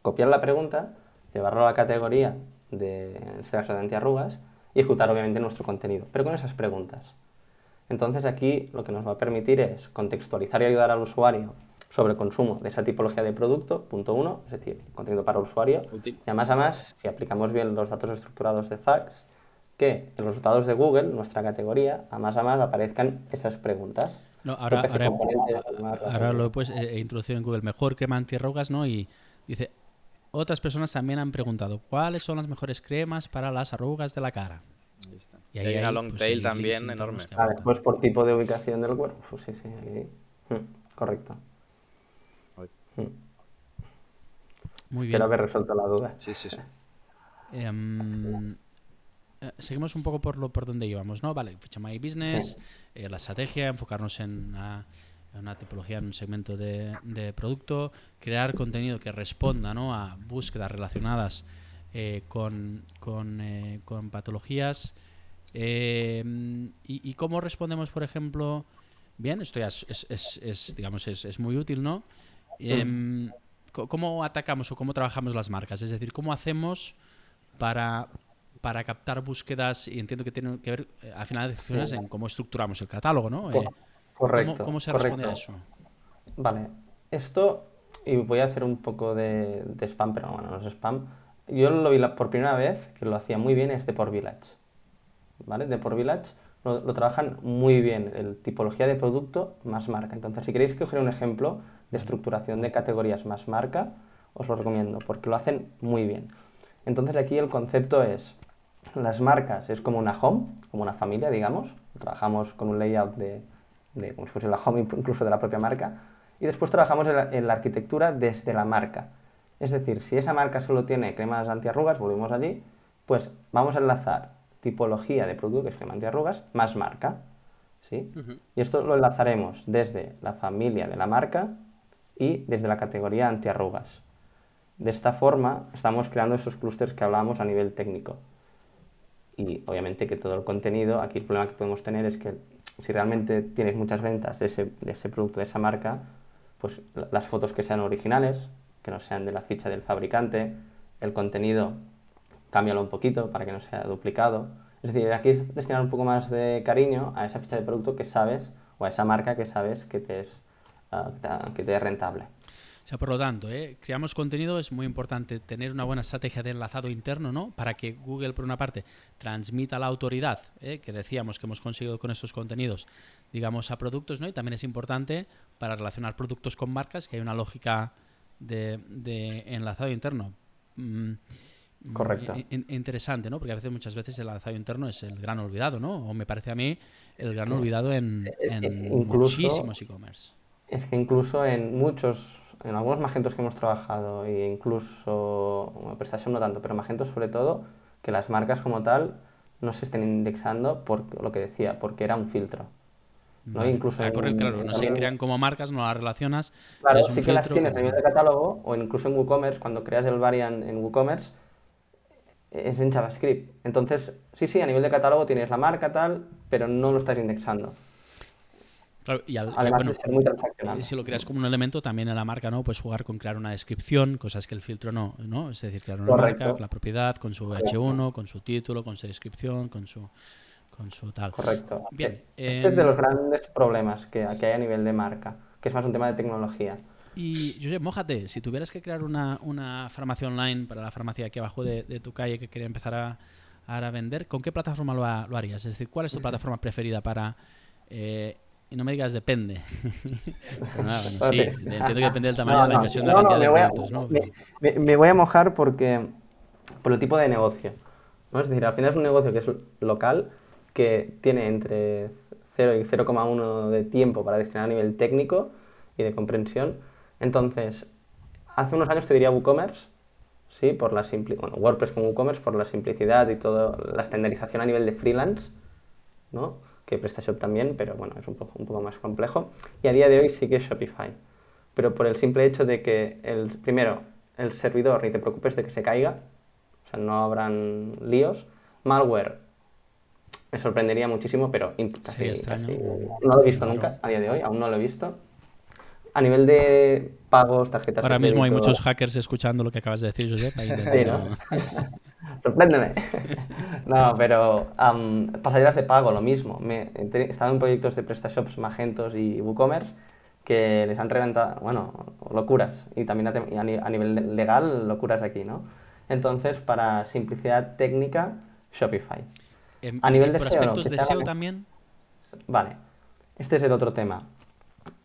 copiar la pregunta, llevarlo a la categoría de, en este caso de antiarrugas, y ejecutar obviamente nuestro contenido, pero con esas preguntas. Entonces aquí lo que nos va a permitir es contextualizar y ayudar al usuario sobre el consumo de esa tipología de producto, punto uno, es decir, contenido para usuario. Y además, además, si aplicamos bien los datos estructurados de Zax, que en los resultados de Google, nuestra categoría, a más a más aparezcan esas preguntas. No, ahora, ahora, lo puedes eh, introducir en Google mejor crema antirrogas, ¿no? Y dice, otras personas también han preguntado cuáles son las mejores cremas para las arrugas de la cara. Y hay una long pues, tail también enorme. Ah, después por tipo de ubicación del cuerpo, pues sí, sí, aquí. Hmm, correcto. Muy bien. Espero haber resuelto la duda. Sí, sí, sí. Em, eh, seguimos un poco por lo por donde íbamos, ¿no? Vale, Ficha My Business, eh, la estrategia, enfocarnos en una, tipología, en un segmento de, producto, crear contenido que responda ¿no? a búsquedas relacionadas eh, con, con, patologías. Y, cómo respondemos, por ejemplo? Bien, esto ya es, es, es digamos, es, muy útil, ¿no? Em, ¿Cómo atacamos o cómo trabajamos las marcas? Es decir, ¿cómo hacemos para para captar búsquedas y entiendo que tiene que ver eh, al final decisiones en cómo estructuramos el catálogo, ¿no? Eh, correcto. ¿cómo, se responde a eso? Vale, esto, y voy a hacer un poco de, spam, pero bueno, no es spam. Yo lo vi por primera vez, que lo hacía muy bien, es de por Village. ¿Vale? De por Village lo, trabajan muy bien, el tipología de producto más marca. Entonces, si queréis coger un ejemplo de estructuración de categorías más marca, os lo recomiendo, porque lo hacen muy bien. Entonces aquí el concepto es, las marcas es como una home, como una familia, digamos. Trabajamos con un layout de, como si fuese la home incluso de la propia marca. Y después trabajamos en la, arquitectura desde la marca. Es decir, si esa marca solo tiene cremas antiarrugas, volvemos allí, pues vamos a enlazar tipología de producto, que es crema antiarrugas, más marca. ¿sí? Y esto lo enlazaremos desde la familia de la marca y desde la categoría antiarrugas. De esta forma estamos creando esos clústeres que hablábamos a nivel técnico y obviamente que todo el contenido, aquí el problema que podemos tener es que si realmente tienes muchas ventas de ese, de ese producto, de esa marca, pues las fotos que sean originales, que no sean de la ficha del fabricante, el contenido, cámbialo un poquito para que no sea duplicado. Es decir, aquí es destinar un poco más de cariño a esa ficha de producto que sabes, o a esa marca que sabes que te es, ah, que te rentable. O sea, por lo tanto, ¿eh? creamos contenido, es muy importante tener una buena estrategia de enlazado interno, ¿no? Para que Google, por una parte, transmita la autoridad ¿eh? que decíamos que hemos conseguido con estos contenidos, digamos, a productos, ¿no? Y también es importante para relacionar productos con marcas, que hay una lógica de, enlazado interno. Mm, Correcto. interesante, ¿no? Porque a veces, muchas veces, el enlazado interno es el gran olvidado, ¿no? O me parece a mí el gran olvidado en, eh, muchísimos e-commerce. Es que incluso en muchos en algunos magentos que hemos trabajado e incluso, bueno, prestación no tanto, pero magentos sobre todo, que las marcas como tal no se estén indexando por lo que decía, porque era un filtro. ¿no? Incluso ah, claro, no se crean como marcas, no las relacionas. Claro, sí que las tienes a nivel de catálogo o incluso en WooCommerce, cuando creas el variant en WooCommerce, es en JavaScript. Entonces, sí, sí, a nivel de catálogo tienes la marca tal, pero no lo estás indexando y al, bueno, eh, Si lo creas como un elemento, también en la marca, ¿no? Puedes jugar con crear una descripción, cosas que el filtro no, ¿no? Es decir, crear una marca, con la propiedad, con su H1, con su título, con su descripción, con su con su tal. Correcto. Bien. Este es de los grandes problemas que, hay a nivel de marca, que es más un tema de tecnología. Y, Josep, mójate, si tuvieras que crear una, una farmacia online para la farmacia aquí abajo de, tu calle que quería empezar a, a vender, ¿con qué plataforma lo, lo, harías? Es decir, ¿cuál es tu plataforma preferida para eh, no me digas depende. sí, entiendo que depende del tamaño de la inversión de la cantidad de productos, ¿no? Me, voy a mojar porque por el tipo de negocio. ¿no? Es decir, al final es un negocio que es local, que tiene entre 0 y 0,1 de tiempo para destinar a nivel técnico y de comprensión. Entonces, hace unos años te diría WooCommerce, ¿sí? Por la bueno, WordPress con WooCommerce por la simplicidad y toda la estandarización a nivel de freelance, ¿no? Que PrestaShop también, pero bueno, es un poco, un poco más complejo. Y a día de hoy sí que es Shopify. Pero por el simple hecho de que, el, primero, el servidor, ni te preocupes de que se caiga, o sea, no habrán líos. Malware, me sorprendería muchísimo, pero no lo he visto nunca a día de hoy, aún no lo he visto. A nivel de pagos, tarjetas Ahora mismo hay muchos hackers escuchando lo que acabas de decir, Josep. Sí, ¿no? Sorpréndeme. no, pero pasarelas de pago, lo mismo. Me, he estado en proyectos de PrestaShops, Magentos y WooCommerce que les han reventado, bueno, locuras. Y también a, nivel legal, locuras aquí, ¿no? Entonces, para simplicidad técnica, Shopify. Em, a nivel de por aspectos de SEO también. Vale, este es el otro tema.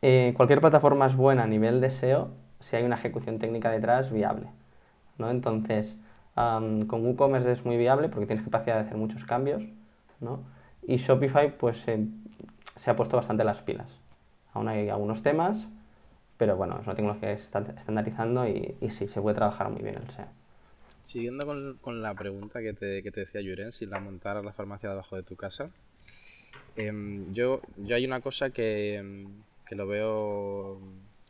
Eh, cualquier plataforma es buena a nivel de SEO si hay una ejecución técnica detrás viable. ¿no? Entonces, con WooCommerce es muy viable porque tienes capacidad de hacer muchos cambios. ¿no? Y Shopify pues se ha puesto bastante las pilas. Aún hay algunos temas, pero bueno, es una tecnología que se está estandarizando y, y sí, se puede trabajar muy bien el SEO. Siguiendo con, con, la pregunta que te, que te decía Yuren, si la montaras la farmacia debajo de tu casa, em, yo, yo hay una cosa que, em, que lo veo...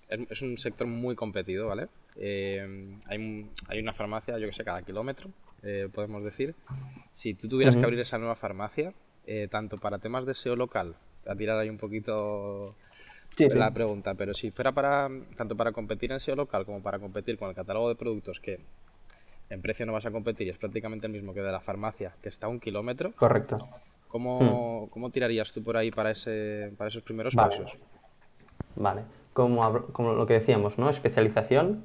Es, un sector muy competido, ¿vale? Em, hay, hay, una farmacia, yo que sé, cada kilómetro, eh, podemos decir. Si tú tuvieras que abrir esa nueva farmacia, eh, tanto para temas de SEO local, a tirar ahí un poquito la pregunta, pero si fuera para tanto para competir en SEO local como para competir con el catálogo de productos que en precio no vas a competir y es prácticamente el mismo que de la farmacia, que está a un kilómetro. Correcto. ¿Cómo, hmm. tirarías tú por ahí para, ese, para esos primeros pasos? Vale, como, como lo que decíamos, ¿no? Especialización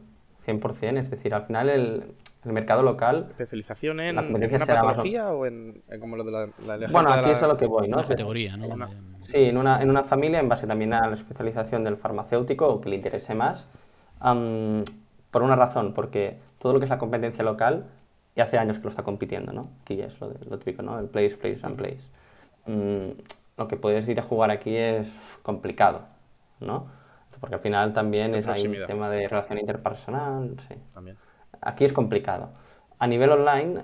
100%, es decir, al final el, mercado local... ¿Especialización en, una patología o en, como lo de la, la Bueno, aquí es a lo que voy, ¿no? categoría, ¿no? sí, en una, en una familia, en base también a la especialización del farmacéutico o que le interese más, por una razón, porque todo lo que es la competencia local, y hace años que lo está compitiendo, ¿no? Aquí es lo, lo típico, ¿no? El place, place and place. Mm, lo que puedes ir a jugar aquí es complicado, ¿no? Porque al final también es un tema de relación interpersonal, sí. También. Aquí es complicado. A nivel online,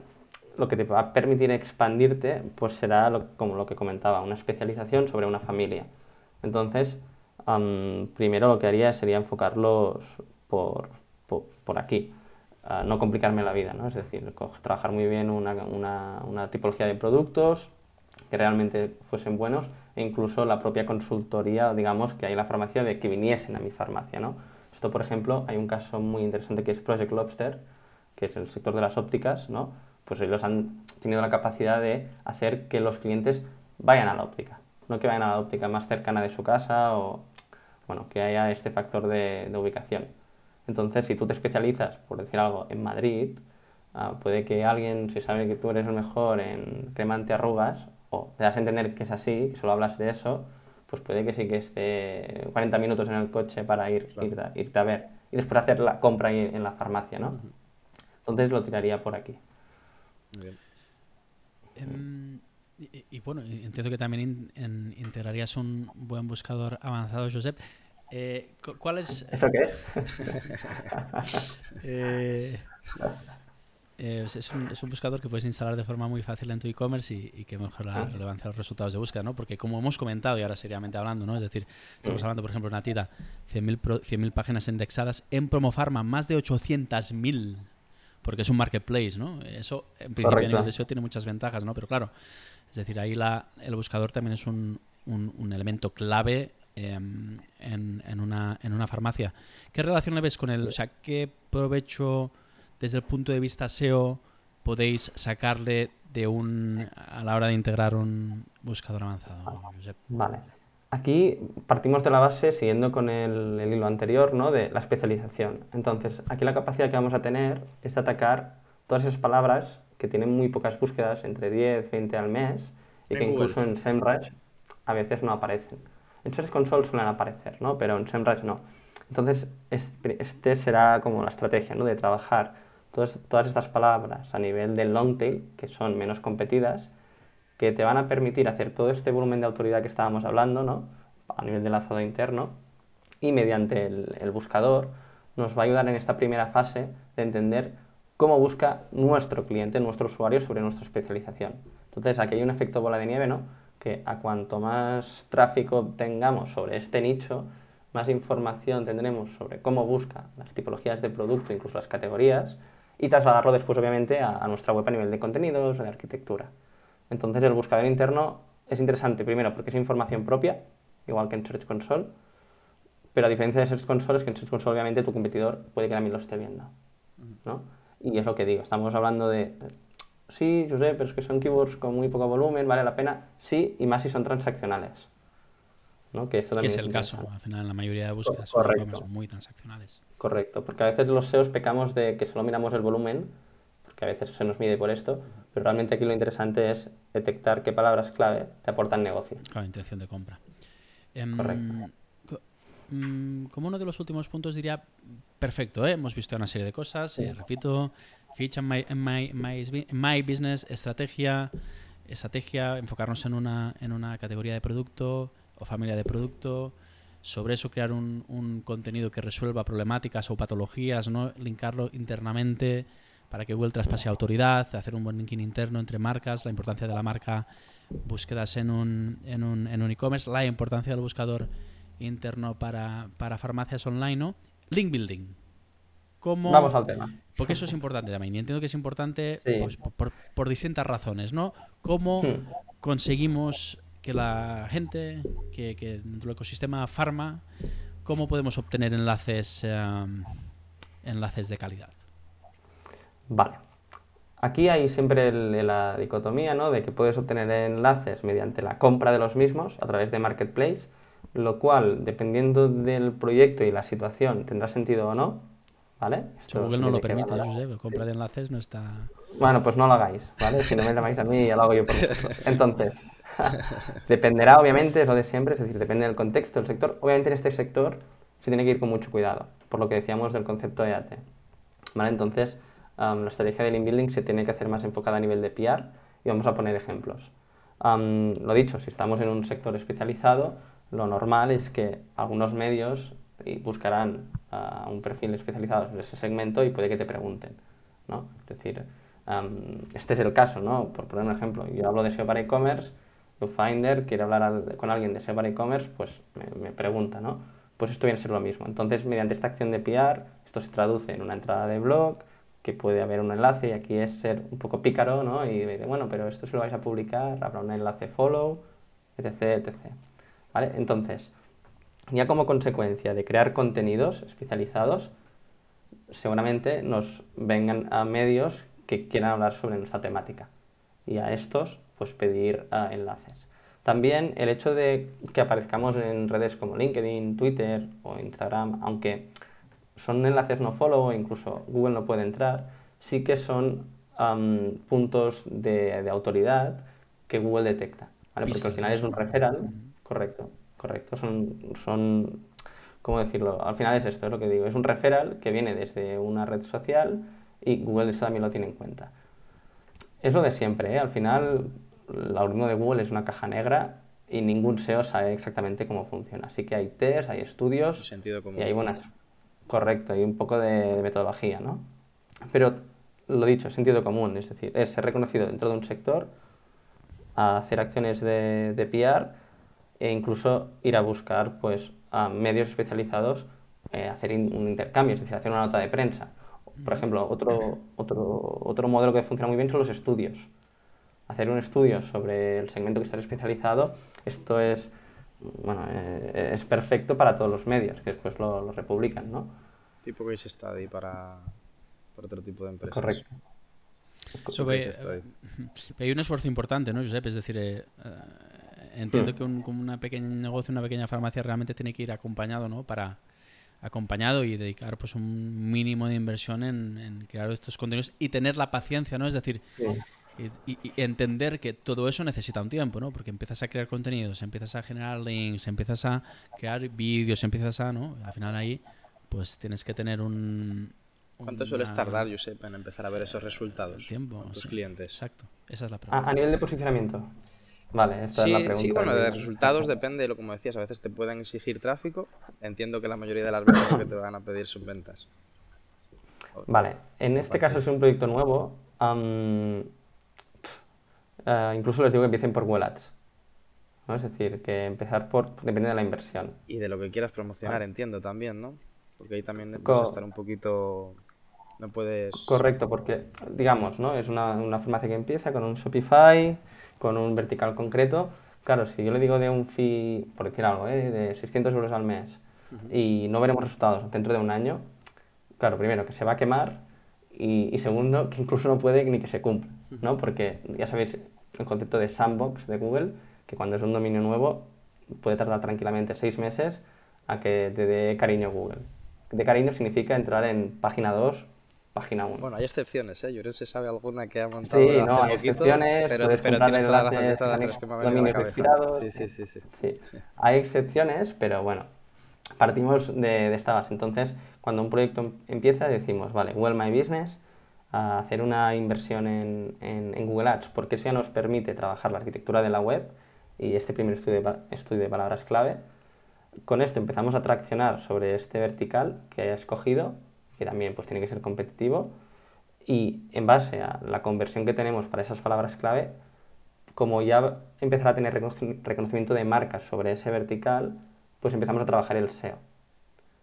lo que te va a permitir expandirte, pues será como lo que comentaba, una especialización sobre una familia. Entonces, primero lo que haría sería enfocarlos por, por aquí no complicarme la vida, ¿no? Es decir, trabajar muy bien una, una, una, tipología de productos que realmente fuesen buenos e incluso la propia consultoría, digamos, que hay en la farmacia de que viniesen a mi farmacia, ¿no? Esto, por ejemplo, hay un caso muy interesante que es Project Lobster, que es el sector de las ópticas, ¿no? Pues ellos han tenido la capacidad de hacer que los clientes vayan a la óptica, no que vayan a la óptica más cercana de su casa o, bueno, que haya este factor de, de ubicación. Entonces, si tú te especializas, por decir algo, en Madrid, ah, puede que alguien, si sabe que tú eres el mejor en crema arrugas o te das a entender que es así solo hablas de eso, pues puede que sí que esté 40 minutos en el coche para ir, irte, a ver y después hacer la compra en la farmacia, ¿no? Entonces lo tiraría por aquí. Em, y, bueno, entiendo que también integrarías un buen buscador avanzado, Josep. Eh, ¿Cuál es? ¿Eso qué eh, eh, es, un, es, un, buscador que puedes instalar de forma muy fácil en tu e-commerce y, que mejora la relevancia de los resultados de búsqueda, ¿no? Porque como hemos comentado y ahora seriamente hablando, ¿no? Es decir, estamos hablando, por ejemplo, de una tita, 100.000 páginas indexadas en Promofarma, más de 800.000, porque es un marketplace, ¿no? Eso, en principio, a nivel de SEO tiene muchas ventajas, ¿no? Pero claro, es decir, ahí la, el buscador también es un, un, un elemento clave Em, en, una, en una farmacia. ¿Qué relación le ves con él? O sea, ¿qué provecho desde el punto de vista SEO podéis sacarle de un a la hora de integrar un buscador avanzado? Vale. Aquí partimos de la base, siguiendo con el, el, hilo anterior, ¿no? de la especialización. Entonces, aquí la capacidad que vamos a tener es de atacar todas esas palabras que tienen muy pocas búsquedas, entre 10, 20 al mes, y que incluso en SEMrush a veces no aparecen. En Search Console suelen aparecer, ¿no? Pero en SEMrush no. Entonces, este será como la estrategia, ¿no? De trabajar todas, todas estas palabras a nivel del long tail, que son menos competidas, que te van a permitir hacer todo este volumen de autoridad que estábamos hablando, ¿no? A nivel de lanzado interno, y mediante el, buscador, nos va a ayudar en esta primera fase de entender cómo busca nuestro cliente, nuestro usuario sobre nuestra especialización. Entonces, aquí hay un efecto bola de nieve, ¿no? Que a cuanto más tráfico tengamos sobre este nicho, más información tendremos sobre cómo busca las tipologías de producto, incluso las categorías, y trasladarlo después, obviamente, a, nuestra web a nivel de contenidos, de arquitectura. Entonces, el buscador interno es interesante, primero, porque es información propia, igual que en Search Console, pero a diferencia de Search Console es que en Search Console, obviamente, tu competidor puede que también lo esté viendo, ¿no? Y es lo que digo, estamos hablando de, sí, yo sé, pero es que son keywords con muy poco volumen, vale la pena, sí, y más si son transaccionales. ¿No? Que, esto es el caso, al final la mayoría de búsquedas son muy transaccionales. Correcto, porque a veces los SEOs pecamos de que solo miramos el volumen, porque a veces se nos mide por esto, pero realmente aquí lo interesante es detectar qué palabras clave te aportan negocio. Claro, intención de compra. Em, Correcto. Mm, como uno de los últimos puntos diría, perfecto, ¿eh? hemos visto una serie de cosas, eh, repito, feature en my, my, business, estrategia, estrategia, enfocarnos en una, en una categoría de producto o familia de producto, sobre eso crear un, un contenido que resuelva problemáticas o patologías, ¿no? linkarlo internamente para que Google traspase autoridad, hacer un buen linking interno entre marcas, la importancia de la marca, búsquedas en un en un, en un e-commerce, la importancia del buscador interno para, para farmacias online, ¿no? Link building. ¿Cómo, Vamos al tema. Porque eso es importante también. Y entiendo que es importante pues, por, distintas razones, ¿no? ¿Cómo hmm. conseguimos que la gente, que, que dentro del ecosistema farma, cómo podemos obtener enlaces, em, enlaces de calidad? Vale. Aquí hay siempre la dicotomía, ¿no? De que puedes obtener enlaces mediante la compra de los mismos a través de Marketplace lo cual, dependiendo del proyecto y la situación, tendrá sentido o no, ¿vale? Google no lo permite, Josep, compra de enlaces no está... Bueno, pues no lo hagáis, ¿vale? Si no me llamáis a mí, ya lo hago yo por vosotros. Entonces, dependerá, obviamente, es lo de siempre, es decir, depende del contexto, del sector. Obviamente en este sector se tiene que ir con mucho cuidado, por lo que decíamos del concepto de AT, ¿vale? Entonces, la estrategia del inbuilding se tiene que hacer más enfocada a nivel de PR y vamos a poner ejemplos. lo dicho, si estamos en un sector especializado, lo normal es que algunos medios buscarán a un perfil especializado en ese segmento y puede que te pregunten, ¿no? Es decir, este es el caso, ¿no? Por poner un ejemplo, yo hablo de SEO para e-commerce, Finder quiere hablar con alguien de SEO para e-commerce, pues me, pregunta, ¿no? Pues esto viene a ser lo mismo. Entonces, mediante esta acción de PR, esto se traduce en una entrada de blog, que puede haber un enlace, y aquí es ser un poco pícaro, ¿no? Y bueno, pero esto se lo vais a publicar, habrá un enlace follow, etc, etc. Entonces, ya como consecuencia de crear contenidos especializados, seguramente nos vengan a medios que quieran hablar sobre nuestra temática y a estos pues pedir ah, enlaces. También el hecho de que aparezcamos en redes como LinkedIn, Twitter o Instagram, aunque son enlaces no follow incluso Google no puede entrar, sí que son puntos de, autoridad que Google detecta, porque al final es un referral Correcto, correcto. Son, son, ¿cómo decirlo? Al final es esto, es lo que digo. Es un referral que viene desde una red social y Google eso también lo tiene en cuenta. Es lo de siempre, ¿eh? Al final, el algoritmo de Google es una caja negra y ningún SEO sabe exactamente cómo funciona. Así que hay test, hay estudios sentido y hay buenas... Correcto, hay un poco de, metodología, ¿no? Pero lo dicho, sentido común, es decir, es ser reconocido dentro de un sector, hacer acciones de, de PR e incluso ir a buscar pues, a medios especializados, eh, hacer un intercambio, es decir, hacer una nota de prensa. Por ejemplo, otro, otro, otro modelo que funciona muy bien son los estudios. Hacer un estudio sobre el segmento que está especializado, esto es, bueno, eh, es perfecto para todos los medios, que después lo, republican, ¿no? Tipo case study para, para otro tipo de empresas. Correcto. hay un esfuerzo importante, ¿no, Josep? Es decir, eh, entiendo que un, como una pequeña negocio, una pequeña farmacia realmente tiene que ir acompañado, ¿no? Para acompañado y dedicar pues un mínimo de inversión en, crear estos contenidos y tener la paciencia, ¿no? Es decir, y, entender que todo eso necesita un tiempo, ¿no? Porque empiezas a crear contenidos, empiezas a generar links, empiezas a crear vídeos, empiezas a, ¿no? Al final ahí, pues tienes que tener un... ¿Cuánto suele tardar, Josep, en empezar a ver esos resultados? Tiempo. Con tus clientes. Exacto. Esa es la pregunta. a nivel de posicionamiento. Vale, esta sí, es la pregunta. sí, bueno, de resultados depende, lo como decías, a veces te pueden exigir tráfico. Entiendo que la mayoría de las veces que te van a pedir son ventas. Vale, en este caso es un proyecto nuevo. am, eh, incluso les digo que empiecen por Google Ads. ¿no? Es decir, que empezar por, depende de la inversión. Y de lo que quieras promocionar, entiendo también, ¿no? Porque ahí también Co- puedes estar un poquito. No puedes. Correcto, porque, digamos, ¿no? Es una, una farmacia que empieza con un Shopify, con un vertical concreto. Claro, si yo le digo de un fee, por decir algo, ¿eh? de 600 euros al mes y no veremos resultados dentro de un año, claro, primero que se va a quemar y, y segundo que incluso no puede ni que se cumpla, ¿no? Porque ya sabéis el concepto de sandbox de Google, que cuando es un dominio nuevo puede tardar tranquilamente seis meses a que te dé cariño Google. De cariño significa entrar en página 2, página 1. Bueno, hay excepciones, ¿eh? Lloren se sabe alguna que ha montado Sí, no, hay poquito, excepciones, pero, pero tienes toda la razón, enlaces tienes toda la en razón, es que me ha venido a la. Sí, sí, sí, sí. Sí, hay excepciones, pero bueno, partimos de, de esta base. Entonces, cuando un proyecto em- empieza, decimos, vale, Well My Business, a hacer una inversión en, en- Google Ads, porque eso ya nos permite trabajar la arquitectura de la web y este primer estudio de, palabras clave. Con esto empezamos a traccionar sobre este vertical que he escogido, que también pues, tiene que ser competitivo, y en base a la conversión que tenemos para esas palabras clave, como ya empezará a tener reconoci- reconocimiento de marcas sobre ese vertical, pues empezamos a trabajar el SEO.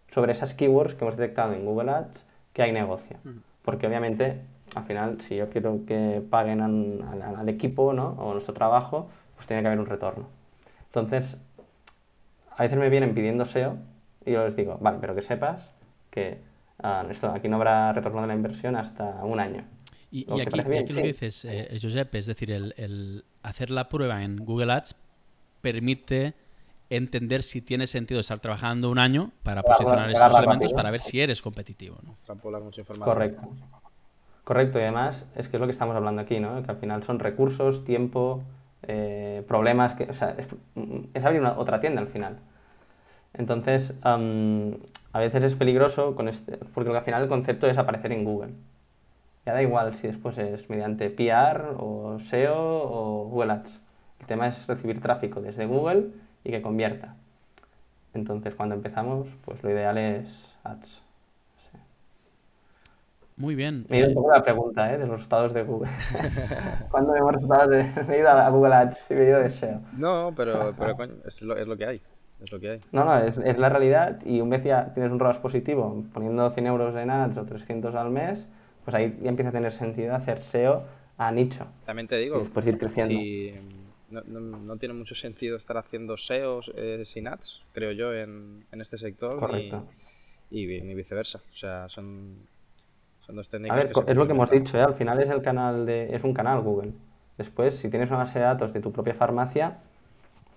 Sobre esas keywords que hemos detectado en Google Ads, que hay negocio. Porque obviamente, al final, si yo quiero que paguen al, al- al equipo ¿no? o nuestro trabajo, pues tiene que haber un retorno. Entonces, a veces me vienen pidiendo SEO y yo les digo, vale, pero que sepas que ah, esto, aquí no habrá retorno de la inversión hasta un año. Y, ¿No? y ¿Te aquí, y lo que dices, eh, Josep, es decir, el, el hacer la prueba en Google Ads permite entender si tiene sentido estar trabajando un año para posicionar estos elementos rápido. para ver si eres competitivo. ¿no? Extrapolar mucha información. Correcto. Correcto, y además es que es lo que estamos hablando aquí, ¿no? Que al final son recursos, tiempo, eh, problemas, que, o sea, es, es abrir una, otra tienda al final. Entonces, am, a veces es peligroso con este, porque al final el concepto es aparecer en Google. Ya da igual si después es mediante PR o SEO o Google Ads. El tema es recibir tráfico desde Google y que convierta. Entonces, cuando empezamos, pues lo ideal es Ads. Muy bien. Me he ido un eh, poco la pregunta, ¿eh? De los resultados de Google. ¿Cuándo vemos resultados de... Me he ido a Google Ads y me he ido de SEO. No, pero, pero coño, es lo, es lo que hay. Es lo que hay. No, no, es, es la realidad y un vez ya tienes un ROAS positivo, poniendo 100 euros en ads o 300 al mes, pues ahí ya empieza a tener sentido hacer SEO a nicho. También te Y digo, después ir creciendo. si no, no- no tiene mucho sentido estar haciendo SEOs eh, sin ads, creo yo, en, en este sector, Correcto. y, ni viceversa. O sea, son, son dos A técnicas ver, que co- se es lo que hemos dicho, ¿eh? Al final es el canal de... es un canal Google. Después, si tienes una base de datos de tu propia farmacia,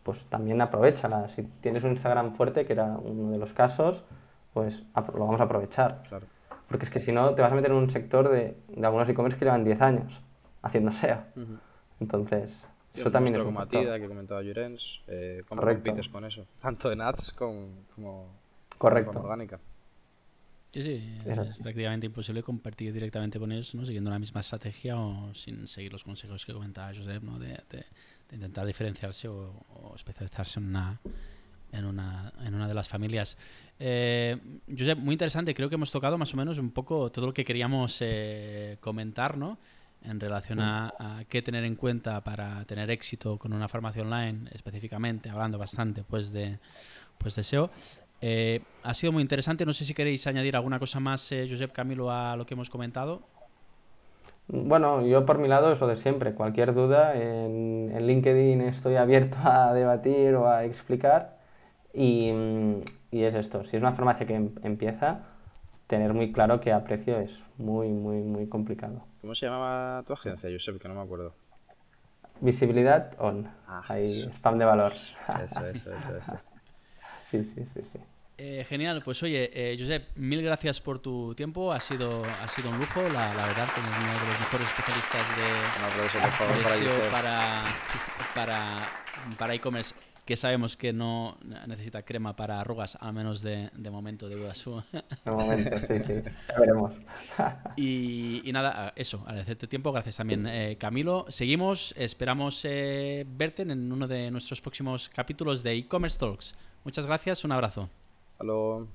pues también aprovechala. Si tienes un Instagram fuerte, que era uno de los casos, pues lo vamos a aprovechar. Claro. Porque es que si no, te vas a meter en un sector de, de algunos e-commerce que llevan 10 años haciendo SEO. Entonces, eso también es como. Atida, que comentaba Llorens, eh, ¿cómo Correcto. compites con eso? Tanto en ads como, como de Correcto. forma orgánica. Sí, sí, Es prácticamente imposible compartir directamente con ellos, ¿no? Siguiendo la misma estrategia o sin seguir los consejos que comentaba Josep, ¿no? De, de- de intentar diferenciarse o, o especializarse en una, en una, en una de las familias. Eh, Josep, muy interesante, creo que hemos tocado más o menos un poco todo lo que queríamos eh, comentar, ¿no? En relación a, a qué tener en cuenta para tener éxito con una farmacia online, específicamente, hablando bastante pues de, pues de SEO. Eh, ha sido muy interesante. No sé si queréis añadir alguna cosa más, eh, Josep Camilo, a lo que hemos comentado. Bueno, yo por mi lado es lo de siempre. Cualquier duda, en, en LinkedIn estoy abierto a debatir o a explicar. Y, y es esto, si es una farmacia que em- empieza, tener muy claro que a precio es muy, muy, muy complicado. ¿Cómo se llamaba tu agencia, Josep? Que no me acuerdo. Visibilidad on. Ah, Ahí, eso. spam de valor. Eso, eso, eso, eso. Sí, sí, sí, sí. Eh, genial, pues oye, eh, Josep, mil gracias por tu tiempo. Ha sido, ha sido un lujo, la, la verdad, como uno de los mejores especialistas de, Un aplauso, por favor, de para para para para e-commerce que sabemos que no necesita crema para arrugas, al menos de, momento de su. De momento, sí, sí. Ya veremos. Y, nada, eso, agradecerte tiempo. Gracias también, eh, Camilo. Seguimos, esperamos eh, verte en uno de nuestros próximos capítulos de e-commerce talks. Muchas gracias, un abrazo. Hasta luego.